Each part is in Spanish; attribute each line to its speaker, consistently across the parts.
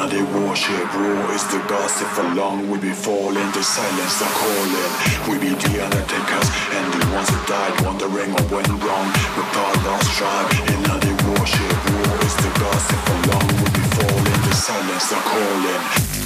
Speaker 1: now they worship. War is the gossip. For long we be falling, the silence the calling. We be the undertakers, and the ones that died, wondering what went wrong. With our lost tribe, and now they worship. War is the gossip. For long we be falling, the silence the calling.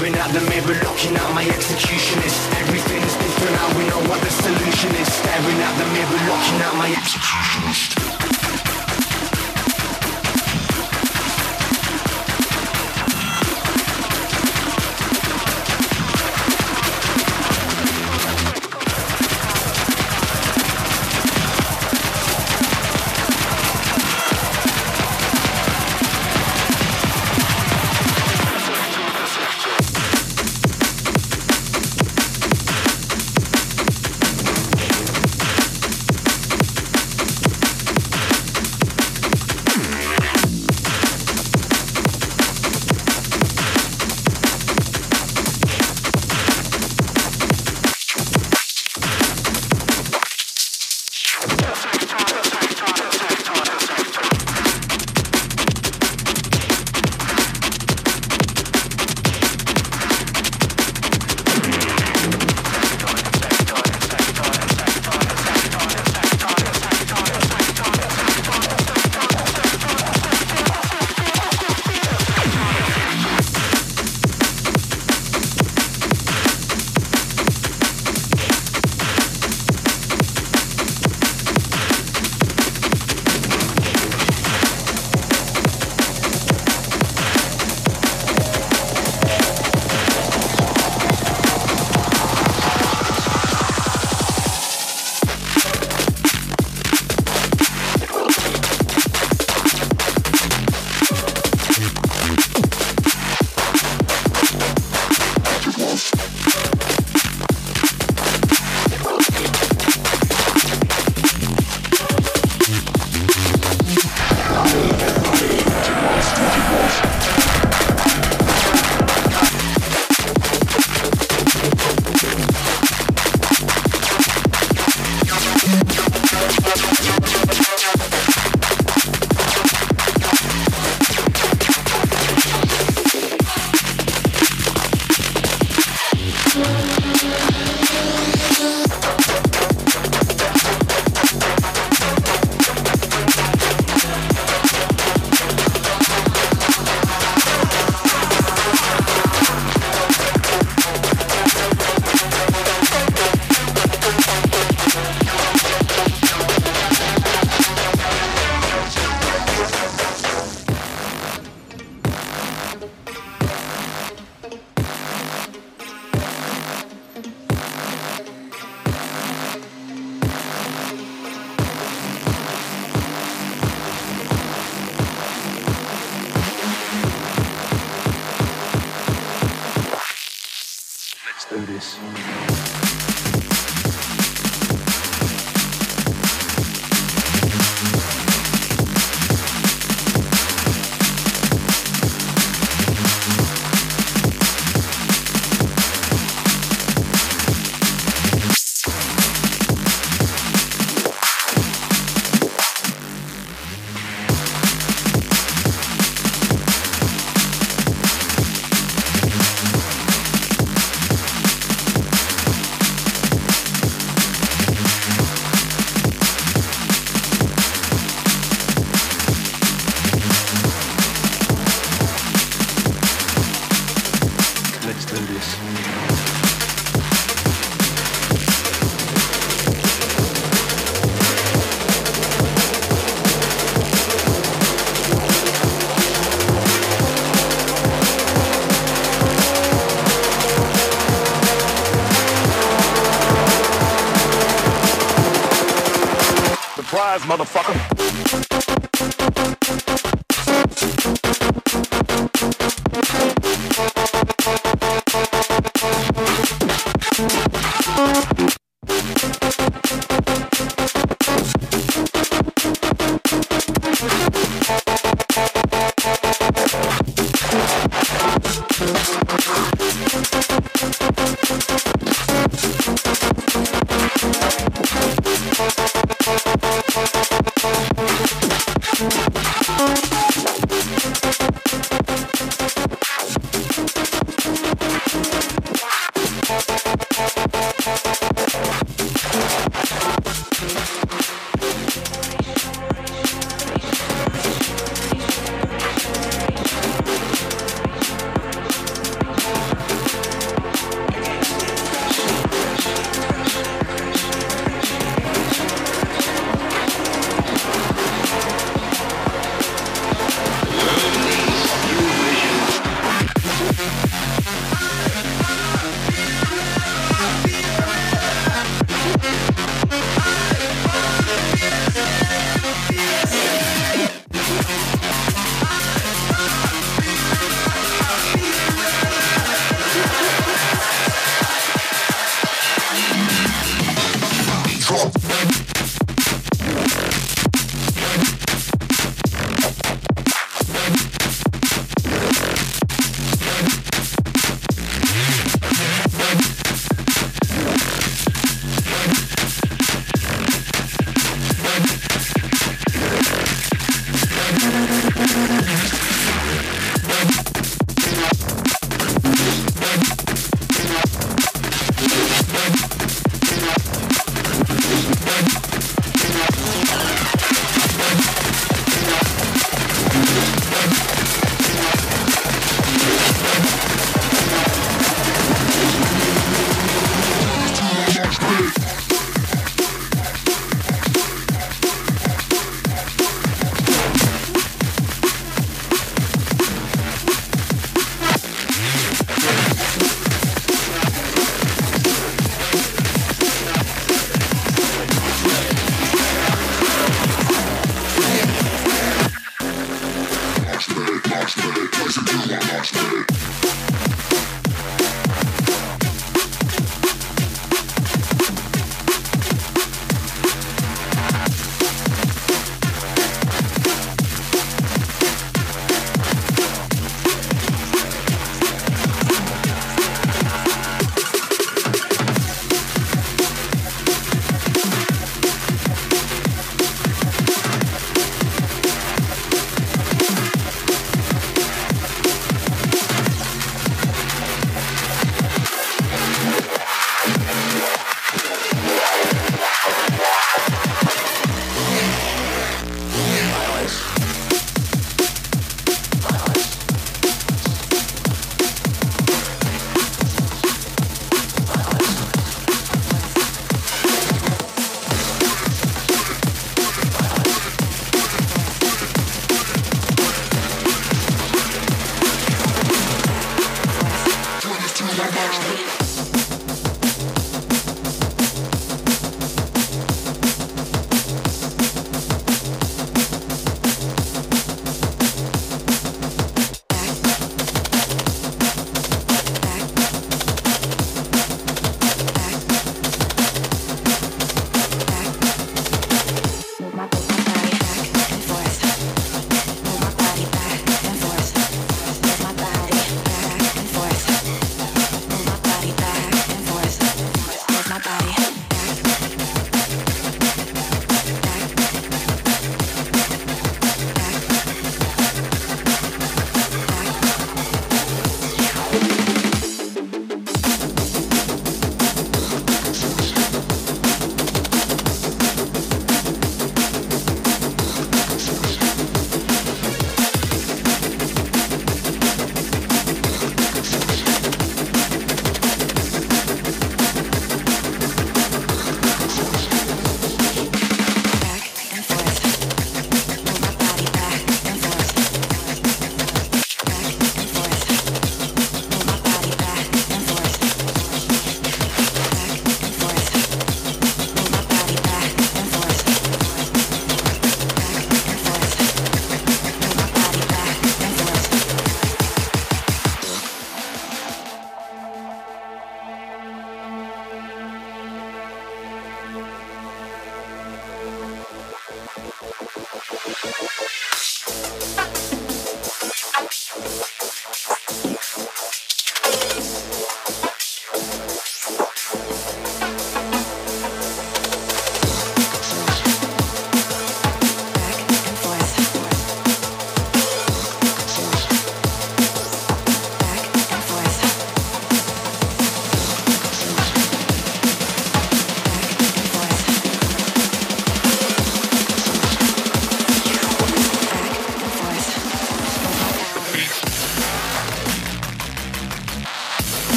Speaker 2: Staring at the mirror, looking at my executionist.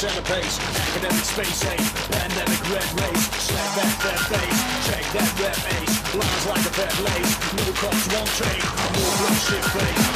Speaker 2: centerpiece, academic space ace, pandemic red race, slap that that face, check that rep ace,
Speaker 3: lines like a fat lace, middle class won't take, move like shit face.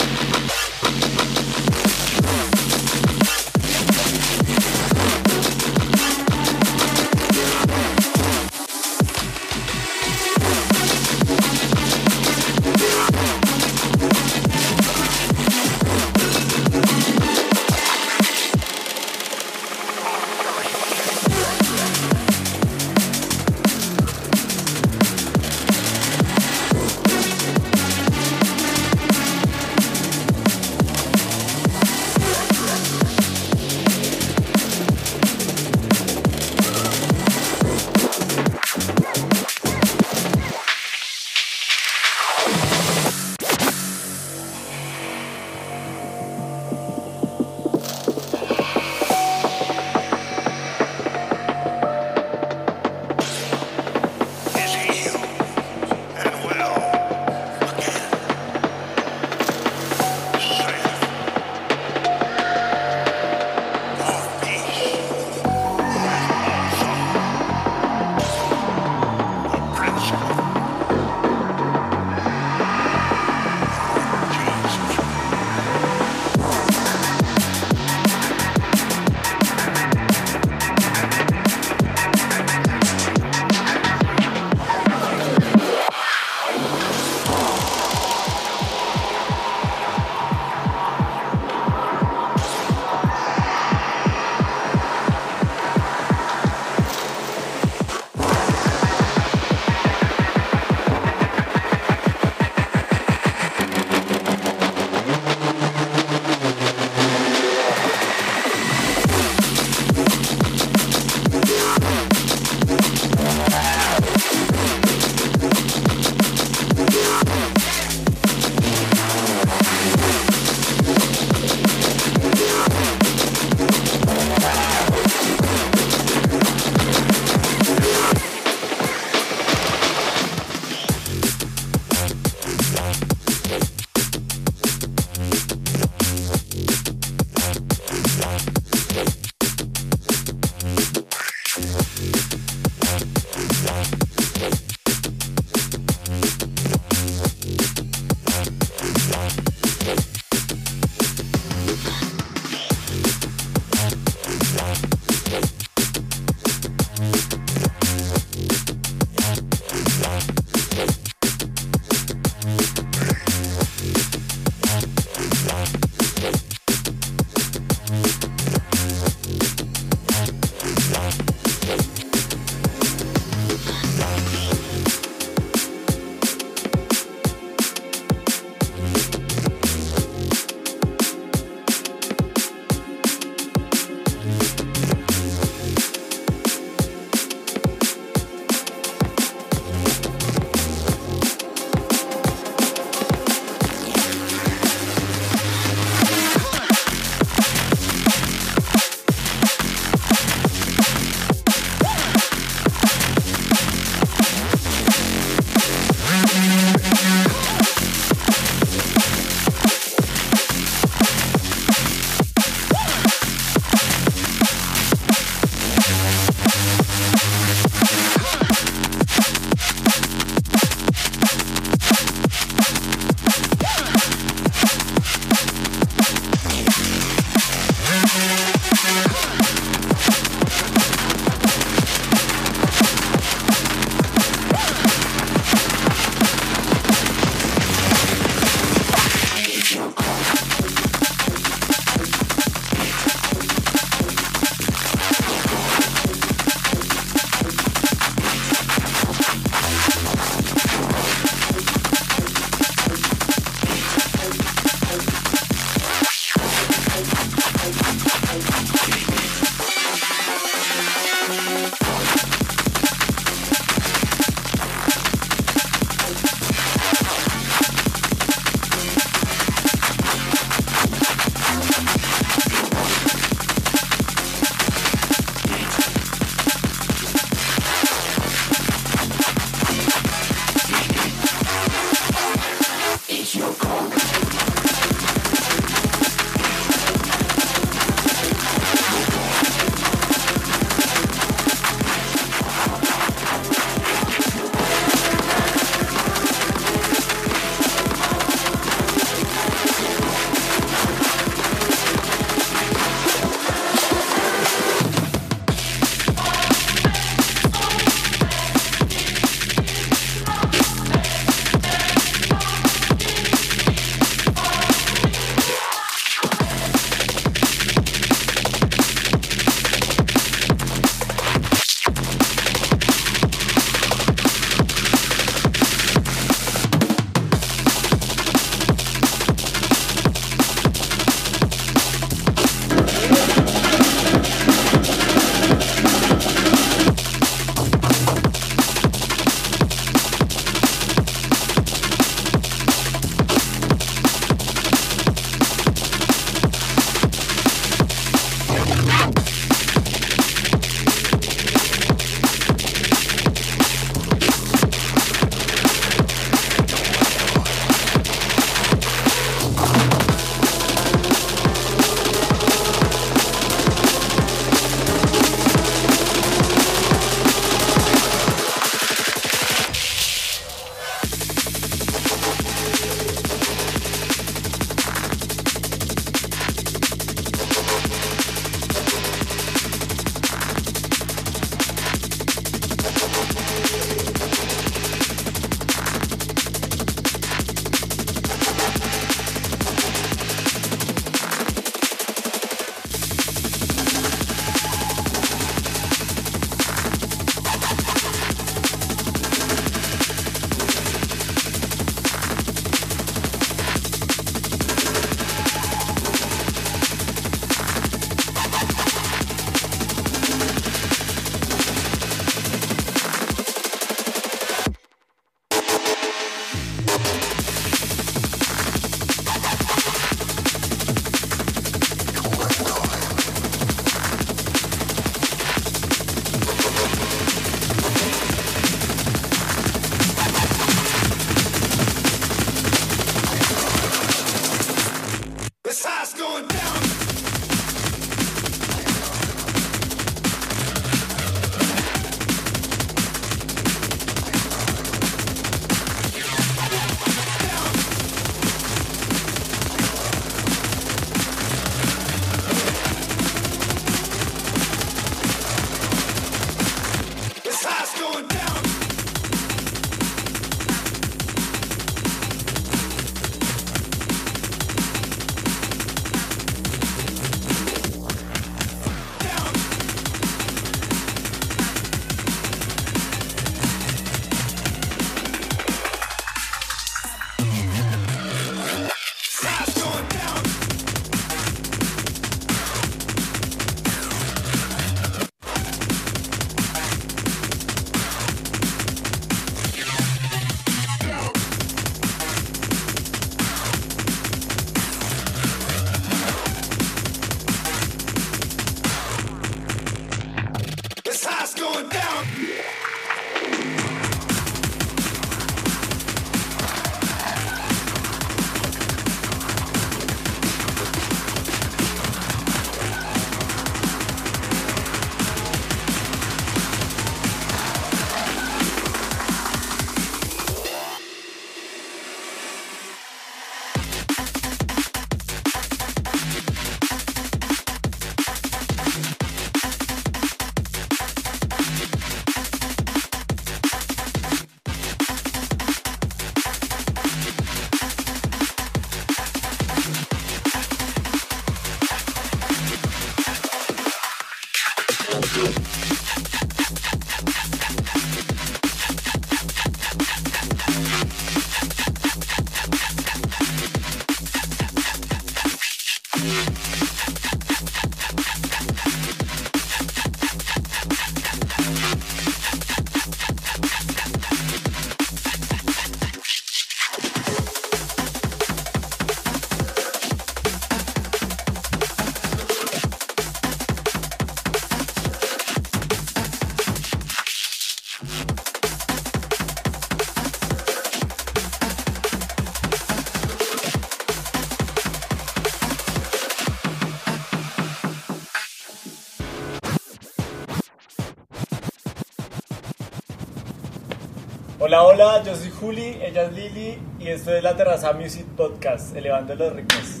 Speaker 3: Juli, ella es Lili y esto es la Terraza Music Podcast, elevando los ritmos.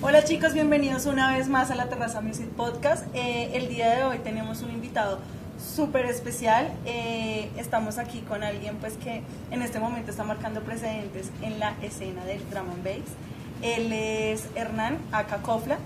Speaker 4: Hola chicos, bienvenidos una vez más a la Terraza Music Podcast. Eh, el día de hoy tenemos un invitado súper especial. Eh, estamos aquí con alguien pues que en este momento está marcando precedentes en la escena del drum and bass. Él es Hernán Acacofla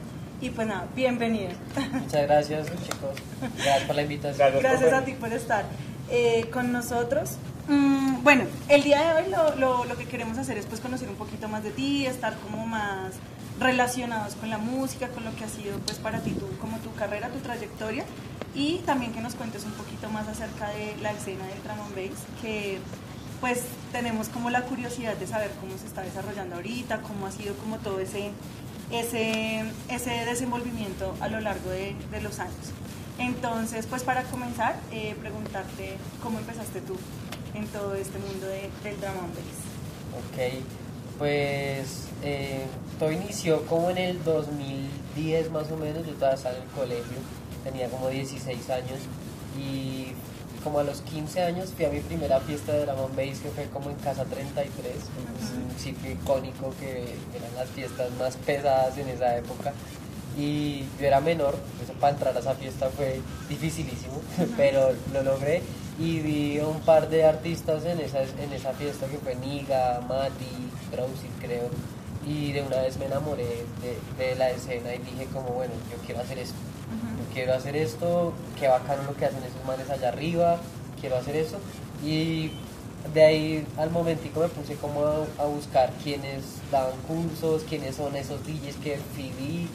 Speaker 4: y pues nada, bienvenido.
Speaker 5: Muchas gracias chicos, gracias por la invitación.
Speaker 3: Gracias.
Speaker 4: Gracias a ti por estar eh, con nosotros. Mm, bueno, el día de hoy lo, lo- lo que queremos hacer es pues conocer un poquito más de ti, estar como más relacionados con la música, con lo que ha sido pues para ti tu, como tu carrera, tu trayectoria y también que nos cuentes un poquito más acerca de la escena del drum and bass que pues tenemos como la curiosidad de saber cómo se está desarrollando ahorita, cómo ha sido como todo ese, ese, ese desenvolvimiento a lo largo de, de los años. Entonces, pues para comenzar, eh, preguntarte cómo empezaste tú en todo este mundo de- del bass.
Speaker 5: Ok, pues eh, todo inició como en el 2010 más o menos, yo todavía estaba en el colegio, tenía como 16 años y como a los 15 años fui a mi primera fiesta de drum and bass que fue como en Casa 33, es un sitio icónico que eran las fiestas más pesadas en esa época y yo era menor, eso para entrar a esa fiesta fue dificilísimo, pero lo logré. Y vi a un par de artistas en esa, en esa fiesta que fue Niga, Mati, Drowsy creo, y de una vez me enamoré de, de la escena y dije como bueno, yo quiero hacer esto, yo quiero hacer esto, qué bacano lo que hacen esos manes allá arriba, quiero hacer eso y de ahí al momentico me puse como a, a buscar quiénes daban cursos, quiénes son esos DJs que viví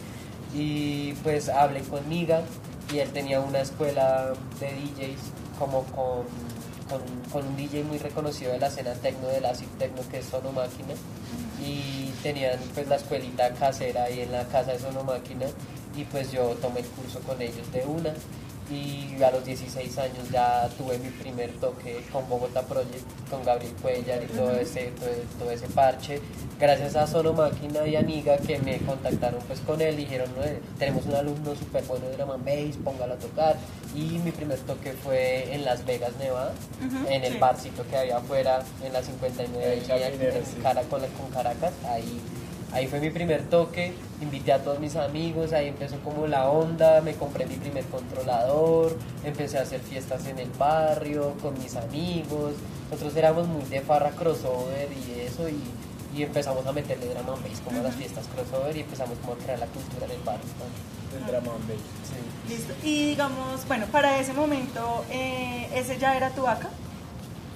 Speaker 5: y pues hablé con Niga y él tenía una escuela de DJs como con, con, con un DJ muy reconocido de la escena tecno, del acid tecno que es Sono Máquina y tenían pues la escuelita casera ahí en la casa de Sono Máquina y pues yo tomé el curso con ellos de una y a los 16 años ya tuve mi primer toque con Bogotá Project, con Gabriel Cuellar y todo ese, todo, todo ese parche. Gracias a Sono Máquina y Aniga que me contactaron pues con él, dijeron, "No, tenemos un alumno súper bueno de drum and bass, póngalo a tocar. Y mi primer toque fue en Las Vegas, Nevada, en el
Speaker 4: sí.
Speaker 5: barcito que había afuera, en la 59
Speaker 3: El
Speaker 5: y
Speaker 3: Jardinero,
Speaker 5: en
Speaker 3: sí.
Speaker 5: Cara- con, con Caracas, ahí Ahí fue mi primer toque, invité a todos mis amigos, ahí empezó como la onda, me compré mi primer controlador, empecé a hacer fiestas en el barrio con mis amigos, nosotros éramos muy de farra crossover y eso y, y empezamos a meterle drama bass como a las fiestas crossover y empezamos como a crear la cultura en el barrio. ¿no?
Speaker 3: Del drama bass.
Speaker 5: Sí.
Speaker 4: Listo. Y digamos, bueno, para ese momento, eh, ¿ese ya era tu ACA?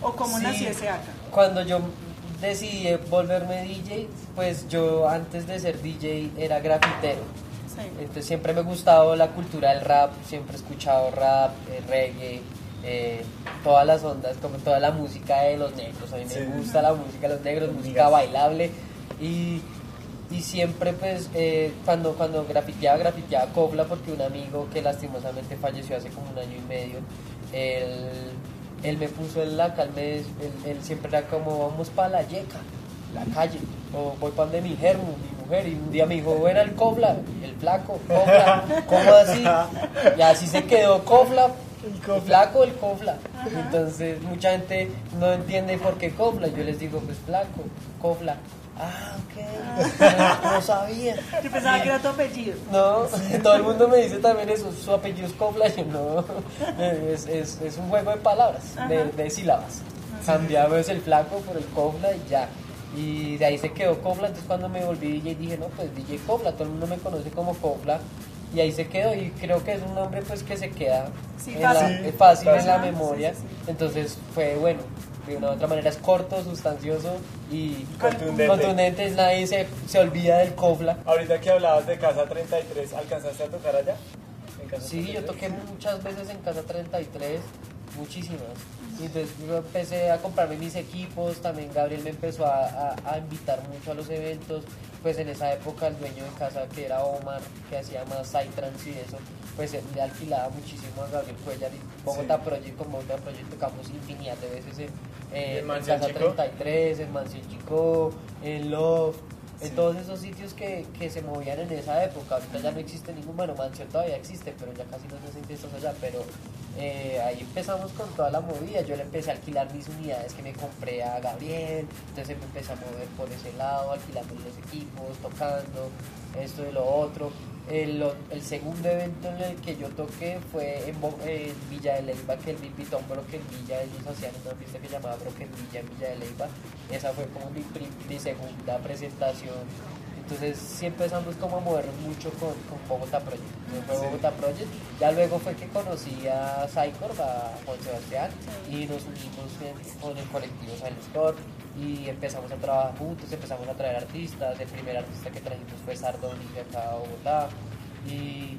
Speaker 4: ¿O cómo
Speaker 5: Sí.
Speaker 4: nació ese ACA?
Speaker 5: Cuando yo decidí volverme DJ, pues yo antes de ser DJ era grafitero.
Speaker 4: Sí.
Speaker 5: Entonces siempre me ha gustado la cultura del rap, siempre he escuchado rap, eh, reggae, eh, todas las ondas, como toda la música de los negros. A mí
Speaker 3: Sí.
Speaker 5: me gusta la música de los negros, música bailable. Y, y siempre pues eh, cuando, cuando grafiteaba, grafiteaba copla porque un amigo que lastimosamente falleció hace como un año y medio, él, él me puso en la calma, él, él siempre era como vamos para la yeca, la calle, o voy para donde mi germo, mi mujer, y un día me dijo, era el cobla, el flaco, cobla, ¿cómo así? Y así se quedó cobla,
Speaker 3: El
Speaker 5: el
Speaker 3: cobla.
Speaker 5: flaco, el cobla. Entonces mucha gente no entiende por qué cobla, yo les digo, pues flaco, cobla. Ah, ok, no, no sabía.
Speaker 4: Yo pensaba que era tu apellido.
Speaker 5: No, todo el mundo me dice también eso, su apellido es Copla, yo no, es, es, es un juego de palabras, de,
Speaker 4: Ajá.
Speaker 5: de sílabas. Cambiamos el flaco por el Copla y ya. Y de ahí se quedó Copla, entonces cuando me volví DJ dije, no, pues DJ Copla, todo el mundo me conoce como Copla. Y ahí se quedó y creo que es un nombre pues que se queda
Speaker 4: Sí,
Speaker 5: en
Speaker 4: fácil.
Speaker 5: la- fácil en la
Speaker 4: Ajá,
Speaker 5: memoria.
Speaker 4: sí, sí.
Speaker 5: Entonces fue bueno, de una u otra manera es corto, sustancioso y
Speaker 3: Contundente.
Speaker 5: contundente, nadie se, se olvida del Copla.
Speaker 3: Ahorita que hablabas de Casa 33, ¿alcanzaste a tocar allá? ¿En Casa
Speaker 5: Sí, yo
Speaker 3: 33?
Speaker 5: toqué muchas veces en Casa 33, muchísimas. Y entonces yo empecé a comprarme mis equipos, también Gabriel me empezó a, a- a invitar mucho a los eventos. Pues en esa época el dueño de casa, que era Omar, que hacía más Psytrance y eso, pues él le alquilaba muchísimo a Gabriel Cuellar y Bogotá
Speaker 3: Sí.
Speaker 5: Project, con Bogotá Project tocamos infinidad de veces en, eh,
Speaker 3: ¿En
Speaker 5: Casa
Speaker 3: Chico?
Speaker 5: 33, en Mansión Chico, en Love. En todos esos sitios que, que se movían en esa época. Ahorita ya no existe ningún, bueno, todavía existe, pero ya casi no se hacen fiestas allá, pero eh, ahí empezamos con toda la movida. Yo le empecé a alquilar mis unidades que me compré a Gabriel, entonces me empecé a mover por ese lado, alquilando los equipos, tocando, esto y lo otro. El, el segundo evento en el que yo toqué fue en, Bo- en Villa de Leyva, que a un Broken Villa, ellos hacían una fiesta que llamaba Broken Villa en Villa de Leyva. Esa fue como mi, mi segunda presentación. Entonces sí empezamos como a movernos mucho con, con Bogotá Project. Entonces fue Bogotá Project. Ya luego fue que conocí a Cycor, a Juan Sebastián, y nos unimos en- con el colectivo Silent Score y empezamos a trabajar juntos, empezamos a traer artistas. El primer artista que trajimos fue Sardoni de acá a Bogotá. Y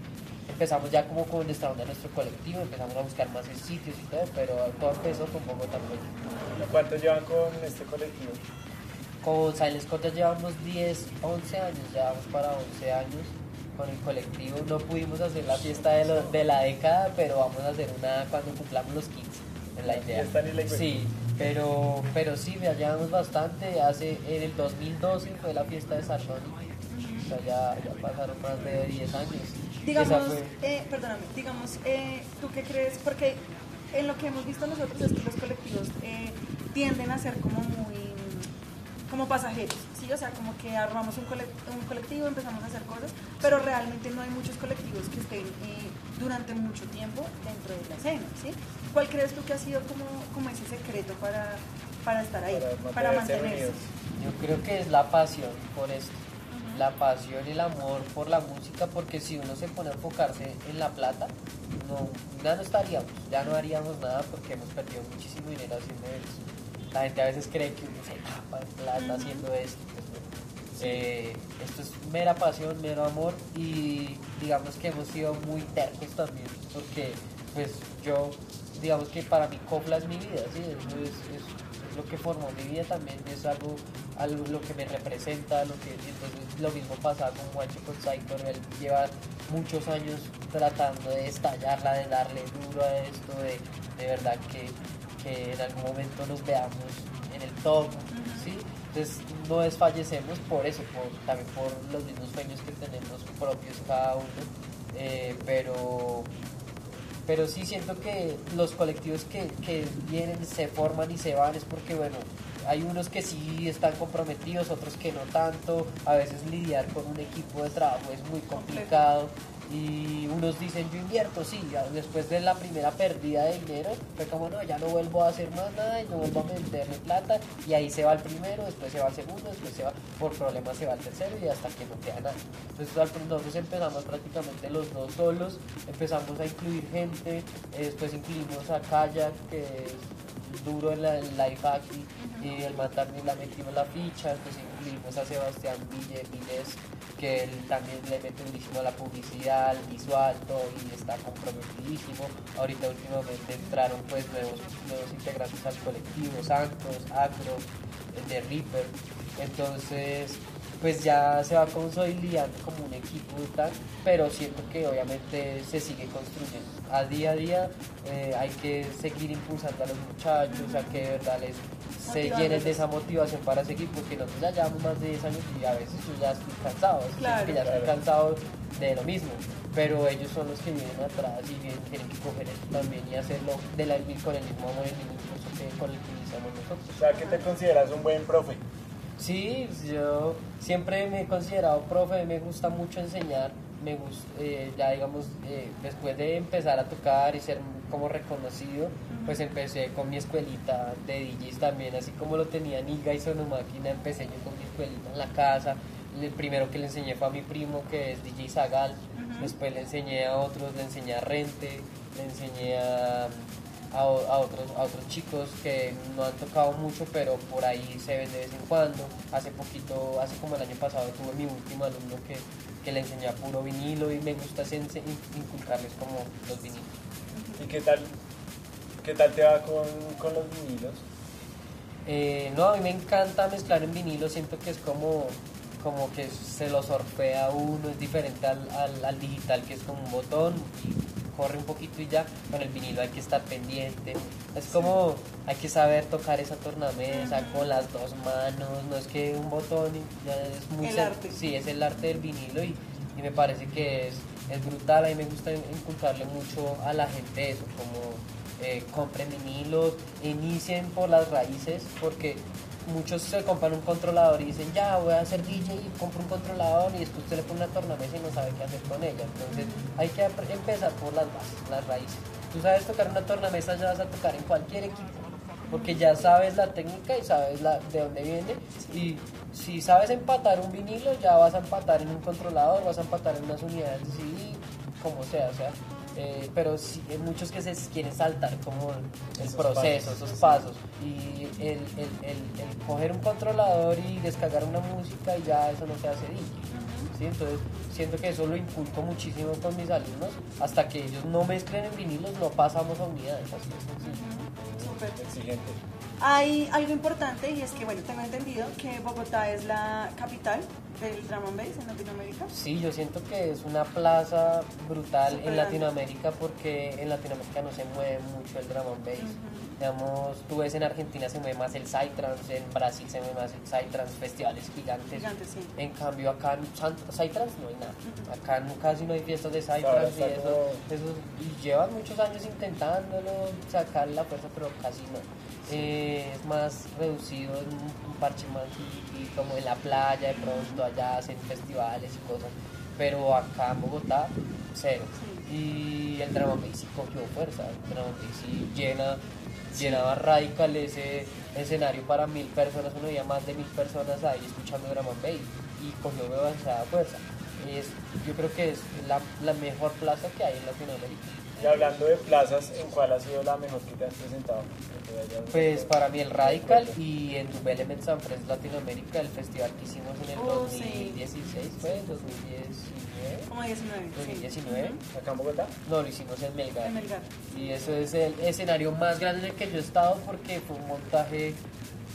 Speaker 5: empezamos ya como con esta onda de nuestro colectivo, empezamos a buscar más sitios y todo, pero todo empezó con Bogotá Project.
Speaker 3: ¿Cuánto llevan con este colectivo?
Speaker 5: Con Silent Scott ya llevamos 10, 11 años, ya vamos para 11 años con el colectivo. No pudimos hacer la fiesta de, lo- de la década, pero vamos a hacer una cuando cumplamos los 15, es la idea. Sí, pero, pero sí, ya llevamos bastante. Hace, en el 2012 fue la fiesta de Sardoni, o sea, ya, ya pasaron más de 10 años.
Speaker 4: Digamos,
Speaker 5: fue-
Speaker 4: eh, perdóname, digamos, eh, ¿tú qué crees? Porque en lo que hemos visto nosotros es que los colectivos eh, tienden a ser como muy, como pasajeros, ¿sí? O sea, como que armamos un, cole- un colectivo, empezamos a hacer cosas, pero realmente no hay muchos colectivos que estén eh, durante mucho tiempo dentro de la escena, ¿sí? ¿Cuál crees tú que ha sido como, como ese secreto para, para estar ahí,
Speaker 3: Para
Speaker 4: para,
Speaker 3: mantenerse.
Speaker 5: Yo creo que es la pasión por esto. La pasión y el amor por la música, porque si uno se pone a enfocarse en la plata, no, ya no estaríamos, ya no haríamos nada porque hemos perdido muchísimo dinero haciendo eso. La gente a veces cree que uno se tapa en plata haciendo esto. Eh, esto es mera pasión, mero amor y digamos que hemos sido muy tercos también, porque pues yo, digamos que para mí Copla es mi vida, ¿sí? Eso es, es- es lo que formó mi vida también, es algo, algo lo que me representa, lo que entonces lo mismo pasa con Juancho con Cyclone, él lleva muchos años tratando de estallarla, de darle duro a esto, de, de verdad que, que en algún momento nos veamos en el top, ¿sí? Entonces no desfallecemos por eso, por, también por los mismos sueños que tenemos propios cada uno, eh, pero pero sí siento que los colectivos que, que vienen, se forman y se van es porque, bueno, hay unos que sí están comprometidos, otros que no tanto. A veces lidiar con un equipo de trabajo es muy complicado. Y unos dicen, yo invierto, sí, después de la primera pérdida de dinero, fue como, no, ya no vuelvo a hacer más nada y no vuelvo a meterle plata. Y ahí se va el primero, después se va el segundo, después se va, por problemas se va el tercero y hasta que no queda nada. Entonces nosotros empezamos prácticamente los dos solos, empezamos a incluir gente, eh, después incluimos a Kayak, que es duro en la en Life Acti, y el también la metimos la ficha, después incluimos a Sebastián Ville, Viles, que él también le mete durísimo a la publicidad, al visual, todo, y está comprometidísimo. Ahorita últimamente entraron pues nuevos, nuevos integrantes al colectivo, Santos, Acro, el de Reaper, entonces pues ya se va consolidando como un equipo y tal, pero siento que obviamente se sigue construyendo. A día a día eh, hay que seguir impulsando a los muchachos, a que de verdad les se llenen de esa motivación para seguir, porque nosotros ya llevamos más de 10 años y a veces yo ya estoy cansado,
Speaker 4: Claro,
Speaker 5: que ya estoy
Speaker 3: claro.
Speaker 5: cansado de lo mismo, pero ellos son los que vienen atrás y vienen- tienen que coger esto también y hacerlo de la, con el mismo amor y el mismo impulso que con el que iniciamos nosotros.
Speaker 3: O sea, que te consideras un buen profe.
Speaker 5: Sí, yo siempre me he considerado profe, me gusta mucho enseñar, me gusta, ya digamos, eh, después de empezar a tocar y ser como reconocido, pues empecé con mi escuelita de DJs también, así como lo tenía Niga y Sonomáquina, empecé yo con mi escuelita en la casa, el primero que le enseñé fue a mi primo que es DJ Zagal, después le enseñé a otros, le enseñé a Rente, le enseñé a a, a otros, a otros chicos que no han tocado mucho, pero por ahí se ven de vez en cuando. Hace poquito, hace como el año pasado, tuve mi último alumno que, que le enseñé a puro vinilo y me gusta inculcarles como los vinilos.
Speaker 3: ¿Y qué tal, qué tal te va con, con los vinilos?
Speaker 5: Eh, no, a mí me encanta mezclar en vinilo, siento que es como, como que se lo sorfea a uno, es diferente al, al, al digital que es como un botón y corre un poquito y ya, con el vinilo hay que estar pendiente. Es como hay que saber tocar esa tornamesa con las dos manos, no es que un botón y ya es muy
Speaker 4: El arte.
Speaker 5: Sí, es el arte del vinilo y, y me parece que es, es brutal. A mí me gusta inculcarle mucho a la gente eso, como eh, compren vinilos, inicien por las raíces, porque muchos se compran un controlador y dicen, ya voy a hacer DJ y compro un controlador y después usted le pone una tornamesa y no sabe qué hacer con ella. Entonces hay que empezar por las bases, las raíces. Tú sabes tocar una tornamesa, ya vas a tocar en cualquier equipo porque ya sabes la técnica y sabes la, de dónde viene y si sabes empatar un vinilo ya vas a empatar en un controlador, vas a empatar en unas unidades de como sea, o sea, eh, pero sí, hay muchos que se quieren saltar como el
Speaker 3: Esos
Speaker 5: proceso,
Speaker 3: pasos,
Speaker 5: esos
Speaker 3: sí.
Speaker 5: pasos y el, el, el, el coger un controlador y descargar una música y ya eso no se hace DJ. ¿sí? Entonces siento que eso lo inculco muchísimo con mis alumnos, hasta que ellos no mezclen en vinilos no pasamos a unidades, así.
Speaker 4: Súper.
Speaker 3: Exigente.
Speaker 4: Hay algo importante y es que, bueno, tengo entendido que Bogotá es la capital del drum and bass en Latinoamérica.
Speaker 5: Sí, yo siento que es una plaza brutal
Speaker 4: Súper
Speaker 5: en
Speaker 4: grande.
Speaker 5: Latinoamérica porque en Latinoamérica no se mueve mucho el drum and bass. Digamos, tú ves en Argentina se mueve más el Psytrance, en Brasil se mueve más el Psytrance, festivales gigantes.
Speaker 4: Gigantes, sí.
Speaker 5: En cambio acá en Psytrance no hay nada. Acá no- casi no hay fiestas de Psytrance y eso,
Speaker 3: como-
Speaker 5: eso- y llevan muchos años intentándolo sacar la fuerza, pero casi no. Eh, es más reducido en un, parche más y, como en la playa de pronto allá hacen festivales y cosas, pero acá en Bogotá cero. Y el drama Bass sí cogió fuerza, el drama Bass sí llena, llenaba radical ese escenario para mil personas, uno veía más de mil personas ahí escuchando drama Bass y cogió demasiada fuerza. Es, yo creo que es la, la mejor plaza que hay en Latinoamérica.
Speaker 3: Y hablando de plazas, ¿en cuál ha sido la mejor que te has presentado?
Speaker 5: Pues para mí el Radical y en Dub Element San Fres Latinoamérica, el festival que hicimos en el
Speaker 4: Oh, sí.
Speaker 5: 2016 fue, 2019,
Speaker 4: Como 19. sí.
Speaker 5: 2019,
Speaker 3: ¿Acá en Bogotá?
Speaker 5: no, lo hicimos en Melgar.
Speaker 4: En Melgar.
Speaker 5: Y eso es el escenario más grande en el que yo he estado porque fue un montaje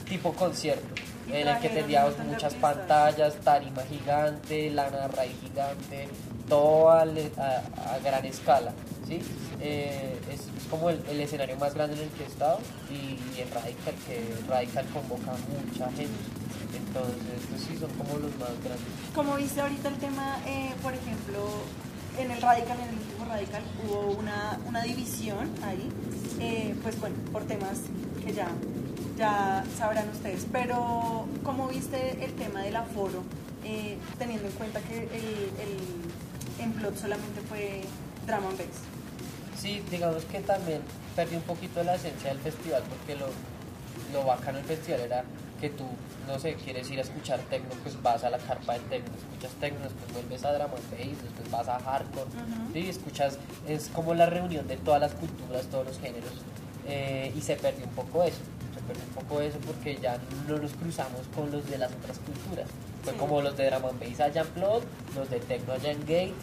Speaker 5: tipo concierto,
Speaker 4: Y
Speaker 5: en el que teníamos muchas pantallas, tarima gigante, lana raíz gigante, todo a, a- a gran escala. ¿sí? Eh, es, como el, escenario más grande en el que he estado y, y el Radical, que Radical convoca mucha gente. Entonces, pues sí, son como los más grandes.
Speaker 4: Como viste ahorita el tema, eh, por ejemplo, en el Radical, en el último Radical, hubo una, una división ahí, eh, pues bueno, por temas que ya, ya sabrán ustedes. Pero, ¿cómo viste el tema del aforo, eh, teniendo en cuenta que el, el Emplot solamente fue Drama and Bass?
Speaker 5: Sí, digamos que también perdí un poquito la esencia del festival porque lo, lo bacano del festival era que tú, no sé, quieres ir a escuchar techno, pues vas a la carpa del techno, escuchas techno, después vuelves a drama and bass, después vas a hardcore. ¿sí? escuchas, es como la reunión de todas las culturas, todos los géneros, eh, y se perdió un poco eso, se perdió un poco eso porque ya no nos cruzamos con los de las otras culturas, fue
Speaker 4: Sí.
Speaker 5: como los de drama and bass allá en Plot, los de techno allá en Gate,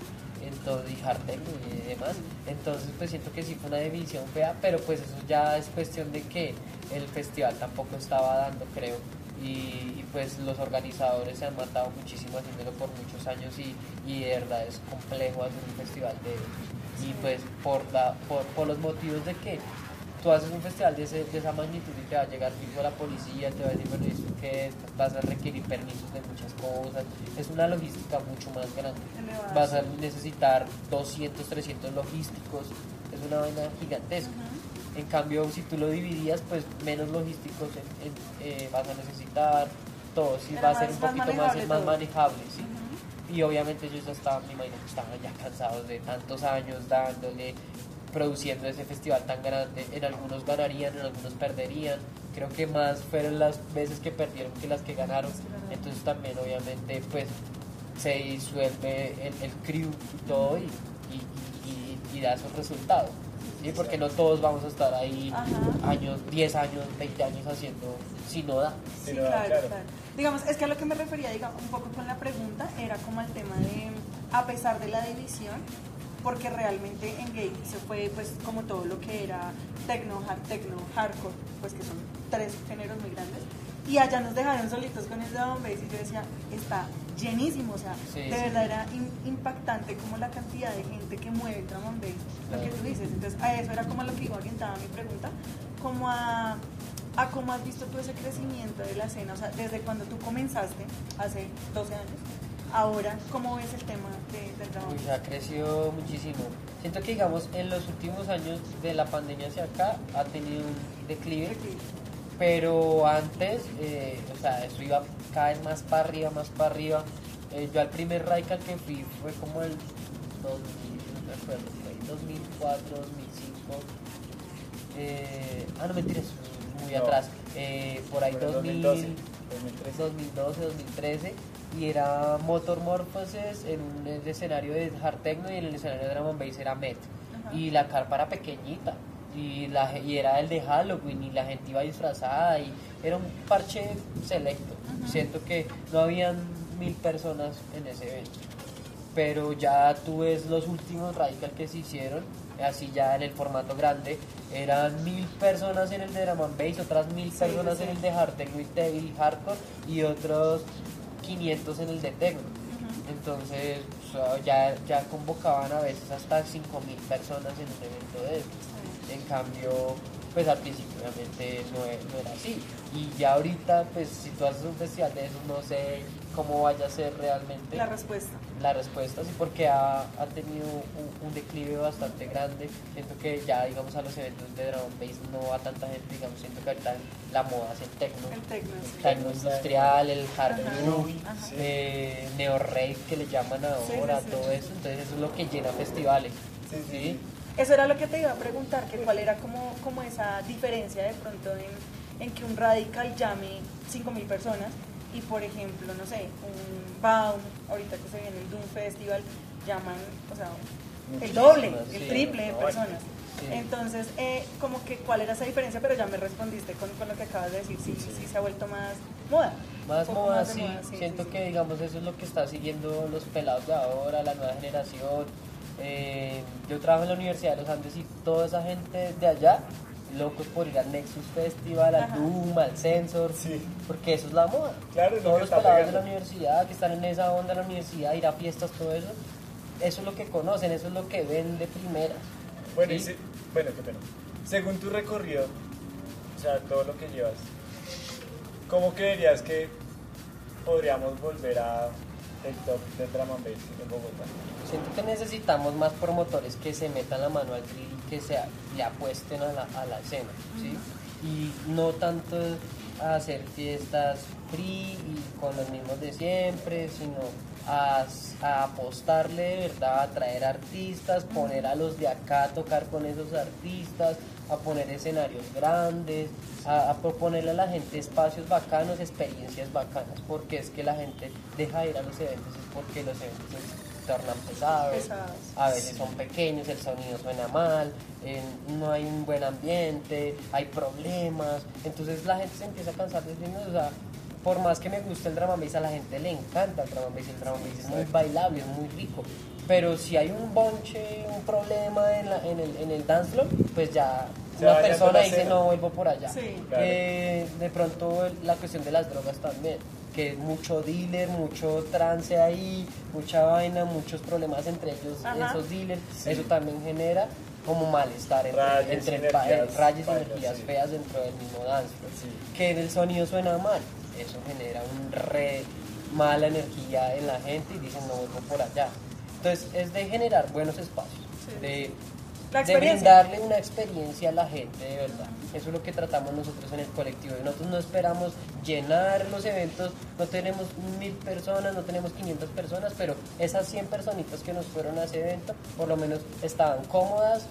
Speaker 5: entonces, y hard techno y demás. Entonces, pues siento que sí fue una división fea, pero pues eso ya es cuestión de que el festival tampoco estaba dando, creo. Y, y, pues los organizadores se han matado muchísimo haciéndolo por muchos años y, y de verdad es complejo hacer un festival de y pues por, la, por, por los motivos de que tú haces un festival de, ese- de esa magnitud y te va a llegar fijo la policía, te va a decir, bueno, ¿y esto qué es? Vas a requerir permisos de muchas cosas. Es una logística mucho más grande. Vas a necesitar 200, 300 logísticos. Es una vaina gigantesca. En cambio, si tú lo dividías, pues menos logísticos en- en- eh, vas a necesitar. Todo, sí,
Speaker 4: Era
Speaker 5: va a ser
Speaker 4: más-
Speaker 5: un
Speaker 4: más
Speaker 5: poquito más,
Speaker 4: manejable
Speaker 5: más
Speaker 4: todo.
Speaker 5: manejable, sí. Y obviamente ellos ya estaban, me imagino que estaban ya cansados de tantos años dándole, produciendo ese festival tan grande. En algunos ganarían, en algunos perderían. Creo que más fueron las veces que perdieron que las que ganaron. Entonces también obviamente pues se disuelve el, el crew y todo y, y- y- y da esos resultados. ¿sí? Porque no todos vamos a estar ahí
Speaker 4: Ajá.
Speaker 5: años, 10 años, 20 años haciendo si no da.
Speaker 4: Sí, claro,
Speaker 3: claro.
Speaker 4: claro. Digamos, es que a lo que me refería, digamos, un poco con la pregunta, era como el tema de, a pesar de la división, porque realmente en Gate se fue, pues, como todo lo que era techno, hard techno, hardcore, pues que son tres géneros muy grandes, y allá nos dejaron solitos con el drum bass, y yo decía, está llenísimo, o sea,
Speaker 5: Sí,
Speaker 4: de
Speaker 5: sí.
Speaker 4: verdad era im- impactante como la cantidad de gente que mueve el drum and bass, lo que tú dices. Entonces, a eso era como lo que iba orientada mi pregunta, como a, a cómo has visto tú ese crecimiento de la escena, o sea, desde cuando tú comenzaste, hace 12 años, ahora, ¿cómo ves el tema de- del
Speaker 5: Uy,
Speaker 4: bass?
Speaker 5: ha crecido muchísimo. Siento que, digamos, en los últimos años de la pandemia hacia acá ha tenido un declive, pero antes, eh, o sea, eso iba cada vez más para arriba, más para arriba. Eh, yo al primer Raika que fui fue como el 2000, no me acuerdo, fue 2004, 2005. Eh, ah, no mentiras, muy
Speaker 3: No.
Speaker 5: atrás. Eh, por ahí
Speaker 3: Fue en
Speaker 5: 2000,
Speaker 3: 2012, 2013.
Speaker 5: 2012, 2013 y era Motor Morphoses en un escenario de hard techno y en el escenario de drum and bass era Met.
Speaker 4: Ajá.
Speaker 5: y la carpa era pequeñita y, la, y era el de Halloween y la gente iba disfrazada y era un parche selecto. Siento que no habían mil personas en ese evento pero ya tú ves los últimos radical que se hicieron, así ya en el formato grande, eran mil personas en el de drum and bass, otras mil
Speaker 4: Sí,
Speaker 5: personas
Speaker 4: sí,
Speaker 5: en el de hard techno y te- y hardcore y otros 500 en el de techno. Entonces o sea, ya, ya convocaban a veces hasta 5000 personas en un evento de estos. En cambio, pues al principio obviamente no, e- no era así. Y ya ahorita, pues si tú haces un festival de esos, no sé cómo vaya a ser realmente
Speaker 4: La respuesta.
Speaker 5: la respuesta, sí, porque ha, ha tenido un, un declive bastante grande. Siento que ya, digamos, a los eventos de drum and bass no va tanta gente, digamos, siento que ahorita la moda es el techno.
Speaker 4: El techno, sí.
Speaker 5: El techno industrial, el hard groove, eh, neo rave que le llaman ahora,
Speaker 4: Sí, sí, sí.
Speaker 5: todo eso. Entonces eso es lo que llena festivales.
Speaker 3: Sí, sí,
Speaker 5: ¿sí?
Speaker 3: sí.
Speaker 4: Eso era lo que te iba a preguntar, que cuál era como, como esa diferencia de pronto en, en que un radical llame 5.000 personas y por ejemplo, no sé, un Baum, ahorita que se viene el Doom Festival, llaman, o sea, el doble,
Speaker 5: sí,
Speaker 4: el triple de personas.
Speaker 5: sí.
Speaker 4: Entonces, eh, como que cuál era esa diferencia, pero ya me respondiste con, con lo que acabas de decir, sí, sí, se ha vuelto más moda.
Speaker 5: Más moda, sí.
Speaker 4: moda, sí,
Speaker 5: Siento
Speaker 4: sí,
Speaker 5: que,
Speaker 4: sí.
Speaker 5: digamos, eso es lo que está siguiendo los pelados de ahora, la nueva generación. Eh, yo trabajo en la Universidad de los Andes y toda esa gente de allá, locos por ir al Nexus Festival, al. Doom, al Sensor,
Speaker 3: Sí.
Speaker 5: porque eso es la moda.
Speaker 3: Claro, es lo
Speaker 5: Todos
Speaker 3: que
Speaker 5: los pelados de la universidad que están en esa onda de la universidad, ir a fiestas, todo eso, eso es lo que conocen, eso es lo que ven de primeras.
Speaker 3: Bueno, y
Speaker 5: ¿sí?
Speaker 3: se- bueno, qué pena. Según tu recorrido, o sea, todo lo que llevas, ¿cómo creerías que podríamos volver a top de drum and bass en Bogotá?
Speaker 5: Siento que necesitamos más promotores que se metan la mano al drill y que se le apuesten a la, a la escena, ¿sí? Y no tanto a hacer fiestas free y con los mismos de siempre, sino a, a apostarle de verdad, a traer artistas, poner a los de acá a tocar con esos artistas, a poner escenarios grandes, a, a proponerle a la gente espacios bacanos, experiencias bacanas, porque es que la gente deja de ir a los eventos, es porque los eventos se tornan pesados,
Speaker 4: Pesados.
Speaker 5: a veces son pequeños, el sonido suena mal, eh, no hay un buen ambiente, hay problemas, entonces la gente se empieza a cansar de eso, o sea, por más que me guste el drama a la gente le encanta el drama el drama es muy bailable, es muy rico, pero si hay un bonche, un problema en, la- en el, en el dance floor, pues ya
Speaker 3: Se
Speaker 5: una persona dice no vuelvo por allá.
Speaker 4: Sí.
Speaker 3: Claro.
Speaker 5: Eh, de pronto la cuestión de las drogas también, que mucho dealer, mucho trance ahí, mucha vaina, muchos problemas entre ellos,
Speaker 4: Ajá.
Speaker 5: esos dealers,
Speaker 3: Sí.
Speaker 5: eso también genera como malestar entre,
Speaker 3: Rayes,
Speaker 5: entre
Speaker 3: energías fallas,
Speaker 5: energías
Speaker 3: sí.
Speaker 5: feas dentro del mismo dance floor.
Speaker 3: Sí.
Speaker 5: que el sonido suena mal, eso genera un re mala energía en la gente y dicen no vuelvo por allá. Entonces es de generar buenos espacios,
Speaker 4: Sí.
Speaker 5: de, de brindarle una experiencia a la gente de verdad. Eso es lo que tratamos nosotros en el colectivo. Nosotros no esperamos llenar los eventos, no tenemos mil personas, no tenemos 500 personas, pero esas 100 personitas que nos fueron a ese evento, por lo menos estaban cómodas,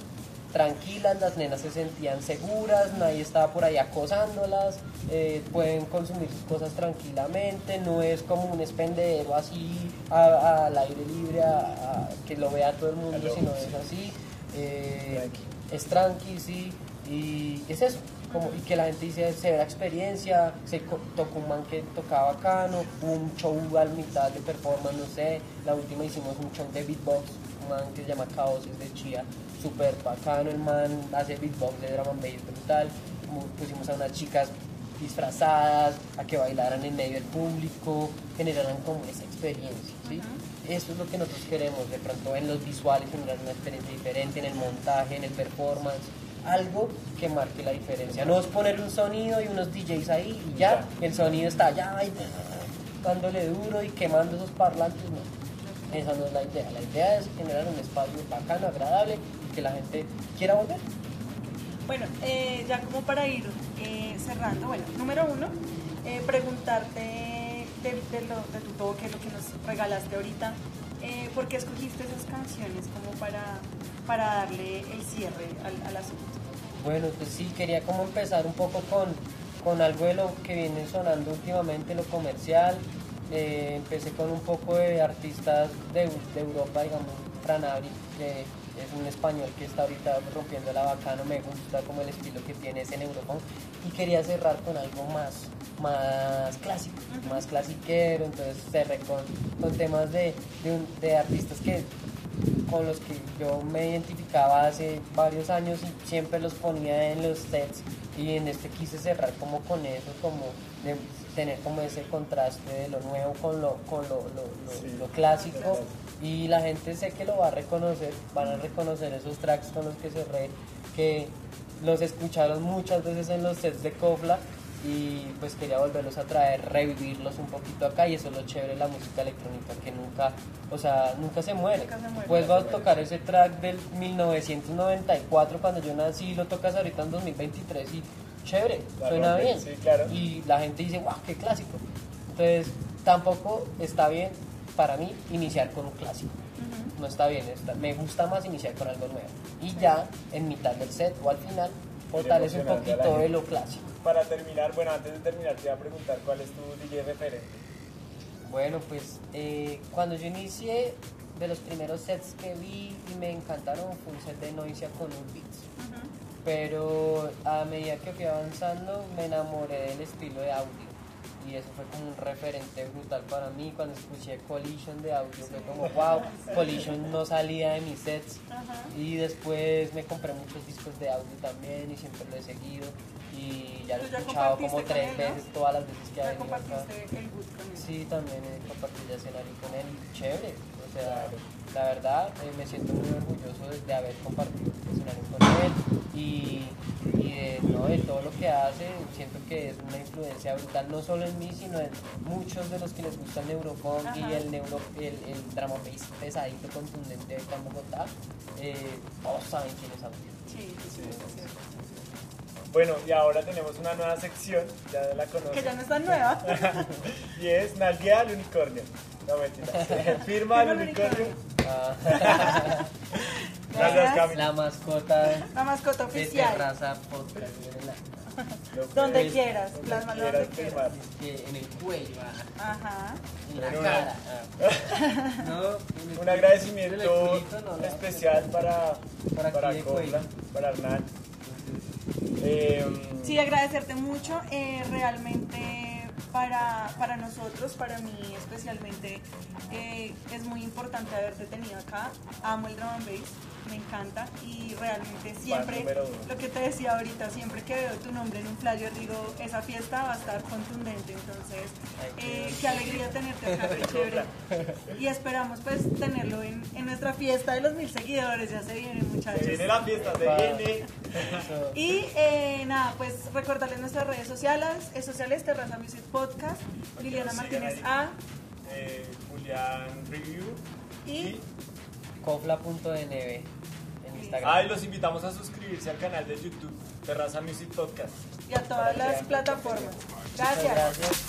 Speaker 5: tranquilas, las nenas se sentían seguras, nadie estaba por ahí acosándolas, eh, pueden consumir sus cosas tranquilamente, no es como un expendedero así a- al aire libre, a- que lo vea todo el mundo, sino es así. eh,
Speaker 3: Tranqui.
Speaker 5: es tranqui, sí, y es eso, como, y que la gente dice severa experiencia, se tocó un man que tocaba bacano, un show a mitad de performance, no sé, la última hicimos un show de beatbox, un man que se llama Caos, es de Chía, súper bacano, el man hace beatbox de drum and bass brutal, pusimos a unas chicas disfrazadas, a que bailaran en medio del público, generaran como esa experiencia, ¿sí? Eso es lo que nosotros queremos, de pronto en los visuales generar una experiencia diferente, en el montaje, en el performance, algo que marque la diferencia. No es poner un sonido y unos DJs ahí y ya, el sonido está allá y dándole duro y quemando esos parlantes, no. Esa no es la idea. La idea es generar un espacio bacano, agradable que la gente quiera volver.
Speaker 4: Bueno, eh, ya como para ir eh, cerrando, bueno, número uno, eh, preguntarte de, de lo, de tu toque, lo que nos regalaste ahorita, eh, ¿por qué escogiste esas canciones como para, para darle el cierre al, al asunto?
Speaker 5: Bueno, pues sí, quería como empezar un poco con, con algo de lo que viene sonando últimamente, lo comercial. Eh, empecé con un poco de artistas de, de Europa, digamos, Franabri, que es un español que está ahorita rompiendo la bacano, me gusta como el estilo que tiene ese Eurofunk y quería cerrar con algo más, más clásico, más clasiquero, entonces cerré con, con temas de, de, un- de artistas que con los que yo me identificaba hace varios años y siempre los ponía en los sets y en este quise cerrar como con eso, como de tener como ese contraste de lo nuevo con lo, con lo, lo- lo-
Speaker 3: Sí.
Speaker 5: lo clásico y la gente sé que lo va a reconocer, van a reconocer esos tracks con los que cerré, que los escucharon muchas veces en los sets de Kofla y pues quería volverlos a traer, revivirlos un poquito acá y eso es lo chévere de la música electrónica que nunca, o sea, nunca se muere.
Speaker 4: Nunca se muere.
Speaker 5: Vuelvo a tocar ese track del 1994 cuando yo nací, lo tocas ahorita en 2023 y chévere,
Speaker 3: La
Speaker 5: suena
Speaker 3: rompe,
Speaker 5: bien.
Speaker 3: sí, claro.
Speaker 5: Y la gente dice, wow, qué clásico. Entonces, tampoco está bien para mí iniciar con un clásico. No está bien, está- me gusta más iniciar con algo nuevo. Y ya en mitad del set o al final, fortalece un poquito de lo clásico.
Speaker 3: Para terminar, bueno, antes de terminar te iba a preguntar cuál es tu DJ referente.
Speaker 5: Bueno, pues eh, cuando yo inicié, de los primeros sets que vi y me encantaron fue un set de Noisia con un beats. Pero a medida que fui avanzando me enamoré del estilo de audio y eso fue como un referente brutal para mí cuando escuché Collision de audio fue como wow, Collision no salía de mis sets y después me compré muchos discos de audio también y siempre lo he seguido y ya lo he escuchado como tres
Speaker 4: él, ¿no?
Speaker 5: veces todas las veces que ha venido acá.
Speaker 4: el con él.
Speaker 5: Sí, también he compartido escenario con él, chévere. O sea, la verdad eh, me siento muy orgulloso de, de haber compartido este escenario con él y, y de, no, de todo lo que hace. Siento que es una influencia brutal, no solo en mí, sino en muchos de los que les gusta el neurofunk y el, neuro, el, el drama pesadito, contundente acá en Bogotá. Eh, todos saben quién es Audio.
Speaker 4: Sí, sí, sí, es cierto.
Speaker 3: Bueno, y ahora tenemos una nueva sección, ya la conocen.
Speaker 4: Que ya no es tan nueva.
Speaker 3: y es Nalguea al unicornio. No mentira. Firma al
Speaker 4: Firma al
Speaker 3: unicornio.
Speaker 5: Ah,
Speaker 3: Gracias, Cami.
Speaker 5: la mascota
Speaker 4: La mascota
Speaker 5: de
Speaker 4: oficial.
Speaker 5: Terraza Podcast. ¿verdad?
Speaker 3: Lo
Speaker 4: Donde
Speaker 3: puedes-
Speaker 4: quieras, plasma
Speaker 3: quieras
Speaker 4: donde quieras.
Speaker 5: que en el cuello, ah,
Speaker 4: Ajá.
Speaker 5: en la
Speaker 3: Pero
Speaker 5: cara. ah. No, en el
Speaker 3: Un agradecimiento
Speaker 5: en el culito, no, no.
Speaker 3: especial para,
Speaker 5: Para
Speaker 3: para,
Speaker 5: de
Speaker 3: para Hernán. Eh,
Speaker 4: Sí, agradecerte mucho. eh, realmente para, para nosotros, para mí especialmente, eh, es muy importante haberte tenido acá. Amo el drum and bass, me encanta y realmente siempre, lo que te decía ahorita, siempre que veo tu nombre en un flyer digo, esa fiesta va a estar contundente. Entonces, eh, qué alegría tenerte acá, qué chévere. Y esperamos pues tenerlo en, en nuestra fiesta de los mil seguidores. Ya se vienen muchachos.
Speaker 3: se viene la fiesta, se viene.
Speaker 4: Y eh, nada, pues recordarles nuestras redes sociales, eh, sociales Terraza Music Podcast, Liliana Martínez A
Speaker 3: Eh, Julián Review.
Speaker 4: y
Speaker 5: cofla.nb en Instagram.
Speaker 3: Ah, y los invitamos a suscribirse al canal de YouTube Terraza Music Podcast.
Speaker 4: Y a todas las plataformas. Gracias.
Speaker 5: gracias.